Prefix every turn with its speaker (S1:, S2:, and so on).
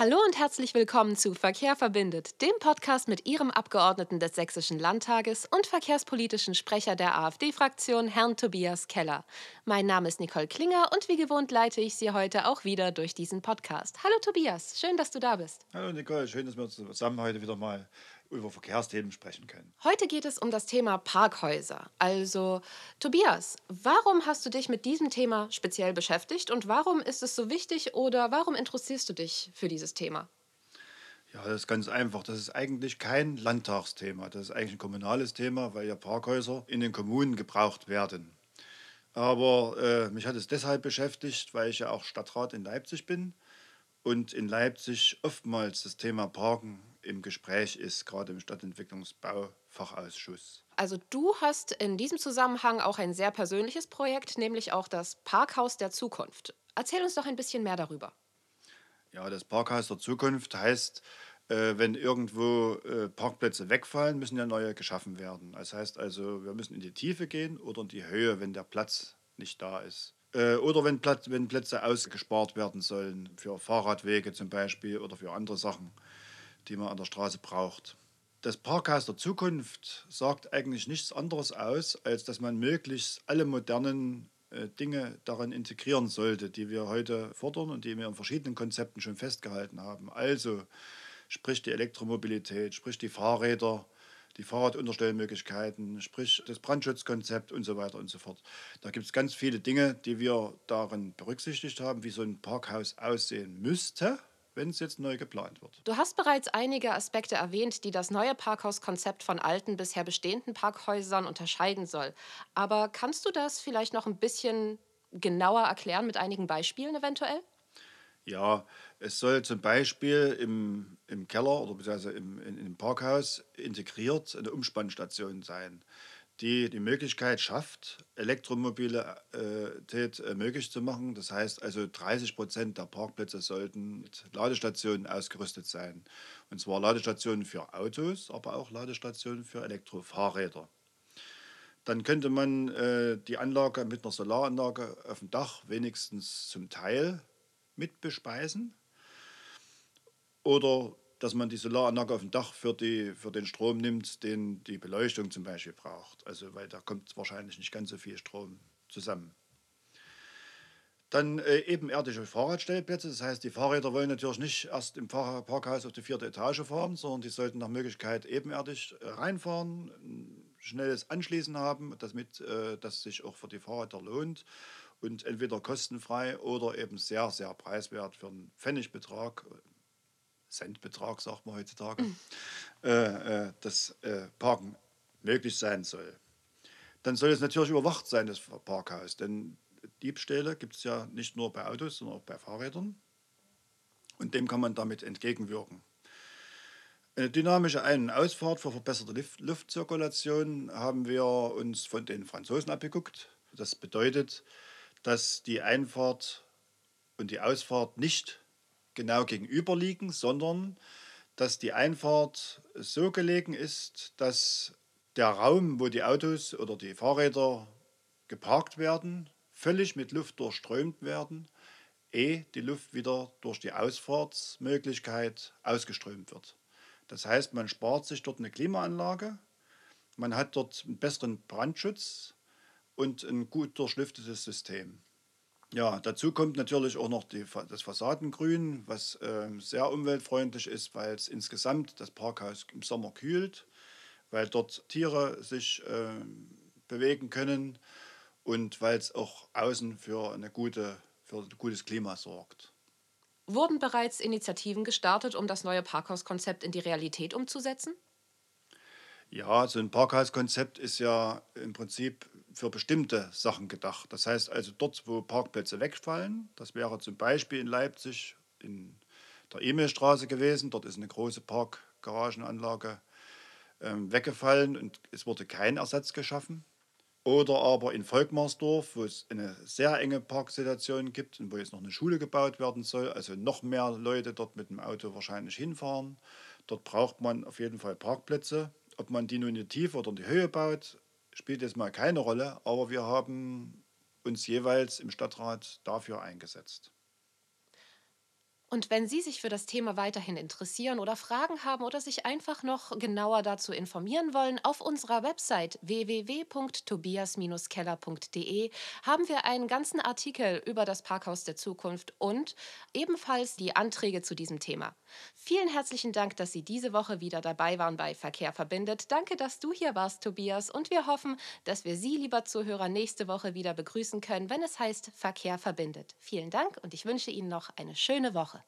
S1: Hallo und herzlich willkommen zu Verkehr verbindet, dem Podcast mit Ihrem Abgeordneten des Sächsischen Landtages und verkehrspolitischen Sprecher der AfD-Fraktion, Herrn Tobias Keller. Mein Name ist Nicole Klinger und wie gewohnt leite ich Sie heute auch wieder durch diesen Podcast. Hallo Tobias, schön, dass du da bist.
S2: Hallo Nicole, schön, dass wir zusammen heute wieder mal über Verkehrsthemen sprechen können.
S1: Heute geht es um das Thema Parkhäuser. Also, Tobias, warum hast du dich mit diesem Thema speziell beschäftigt und warum ist es so wichtig oder warum interessierst du dich für dieses Thema?
S2: Ja, das ist ganz einfach. Das ist eigentlich kein Landtagsthema. Das ist eigentlich ein kommunales Thema, weil ja Parkhäuser in den Kommunen gebraucht werden. Aber äh, mich hat es deshalb beschäftigt, weil ich ja auch Stadtrat in Leipzig bin und in Leipzig oftmals das Thema Parken im Gespräch ist, gerade im Stadtentwicklungsbaufachausschuss.
S1: Also du hast in diesem Zusammenhang auch ein sehr persönliches Projekt, nämlich auch das Parkhaus der Zukunft. Erzähl uns doch ein bisschen mehr darüber.
S2: Ja, das Parkhaus der Zukunft heißt, äh, wenn irgendwo äh, Parkplätze wegfallen, müssen ja neue geschaffen werden. Das heißt also, wir müssen in die Tiefe gehen oder in die Höhe, wenn der Platz nicht da ist. Äh, oder wenn, Platz, wenn Plätze ausgespart werden sollen, für Fahrradwege zum Beispiel oder für andere Sachen, die man an der Straße braucht. Das Parkhaus der Zukunft sagt eigentlich nichts anderes aus, als dass man möglichst alle modernen äh, Dinge daran integrieren sollte, die wir heute fordern und die wir in verschiedenen Konzepten schon festgehalten haben. Also sprich die Elektromobilität, sprich die Fahrräder, die Fahrradunterstellmöglichkeiten, sprich das Brandschutzkonzept und so weiter und so fort. Da gibt es ganz viele Dinge, die wir darin berücksichtigt haben, wie so ein Parkhaus aussehen müsste wenn es jetzt neu geplant wird.
S1: Du hast bereits einige Aspekte erwähnt, die das neue Parkhauskonzept von alten bisher bestehenden Parkhäusern unterscheiden soll. Aber kannst du das vielleicht noch ein bisschen genauer erklären mit einigen Beispielen eventuell?
S2: Ja, es soll zum Beispiel im, im Keller oder beziehungsweise im, in, im Parkhaus integriert eine Umspannstation sein, die die Möglichkeit schafft, Elektromobilität äh, möglich zu machen. Das heißt also 30 Prozent der Parkplätze sollten mit Ladestationen ausgerüstet sein. Und zwar Ladestationen für Autos, aber auch Ladestationen für Elektrofahrräder. Dann könnte man äh, die Anlage mit einer Solaranlage auf dem Dach wenigstens zum Teil mit bespeisen. Oder dass man die Solaranlage auf dem Dach für, die, für den Strom nimmt, den die Beleuchtung zum Beispiel braucht. Also weil da kommt wahrscheinlich nicht ganz so viel Strom zusammen. Dann äh, ebenerdige Fahrradstellplätze. Das heißt, die Fahrräder wollen natürlich nicht erst im Parkhaus auf die vierte Etage fahren, sondern die sollten nach Möglichkeit ebenerdig äh, reinfahren, ein schnelles Anschließen haben, damit äh, das sich auch für die Fahrräder lohnt und entweder kostenfrei oder eben sehr, sehr preiswert für einen Pfennigbetrag, Centbetrag sagt man heutzutage, mhm. äh, äh, das äh, Parken möglich sein soll. Dann soll es natürlich überwacht sein, das Parkhaus, denn Diebstähle gibt es ja nicht nur bei Autos, sondern auch bei Fahrrädern. Und dem kann man damit entgegenwirken. Eine dynamische Ein- und Ausfahrt für verbesserte Luftzirkulation haben wir uns von den Franzosen abgeguckt. Das bedeutet, dass die Einfahrt und die Ausfahrt nicht genau gegenüber liegen, sondern dass die Einfahrt so gelegen ist, dass der Raum, wo die Autos oder die Fahrräder geparkt werden, völlig mit Luft durchströmt werden, ehe die Luft wieder durch die Ausfahrtsmöglichkeit ausgeströmt wird. Das heißt, man spart sich dort eine Klimaanlage, man hat dort einen besseren Brandschutz und ein gut durchlüftetes System. Ja, dazu kommt natürlich auch noch die, das Fassadengrün, was äh, sehr umweltfreundlich ist, weil es insgesamt das Parkhaus im Sommer kühlt, weil dort Tiere sich äh, bewegen können und weil es auch außen für, eine gute, für ein gutes Klima sorgt.
S1: Wurden bereits Initiativen gestartet, um das neue Parkhauskonzept in die Realität umzusetzen?
S2: Ja, so ein Parkhauskonzept ist ja im Prinzip für bestimmte Sachen gedacht. Das heißt also dort, wo Parkplätze wegfallen, das wäre zum Beispiel in Leipzig in der Emilstraße gewesen. Dort ist eine große Parkgaragenanlage ähm, weggefallen und es wurde kein Ersatz geschaffen. Oder aber in Volkmarsdorf, wo es eine sehr enge Parksituation gibt und wo jetzt noch eine Schule gebaut werden soll, also noch mehr Leute dort mit dem Auto wahrscheinlich hinfahren. Dort braucht man auf jeden Fall Parkplätze. Ob man die nun in die Tiefe oder in die Höhe baut, spielt jetzt mal keine Rolle, aber wir haben uns jeweils im Stadtrat dafür eingesetzt.
S1: Und wenn Sie sich für das Thema weiterhin interessieren oder Fragen haben oder sich einfach noch genauer dazu informieren wollen, auf unserer Website www.tobias-keller.de haben wir einen ganzen Artikel über das Parkhaus der Zukunft und ebenfalls die Anträge zu diesem Thema. Vielen herzlichen Dank, dass Sie diese Woche wieder dabei waren bei Verkehr verbindet. Danke, dass du hier warst, Tobias, und wir hoffen, dass wir Sie, lieber Zuhörer, nächste Woche wieder begrüßen können, wenn es heißt Verkehr verbindet. Vielen Dank und ich wünsche Ihnen noch eine schöne Woche.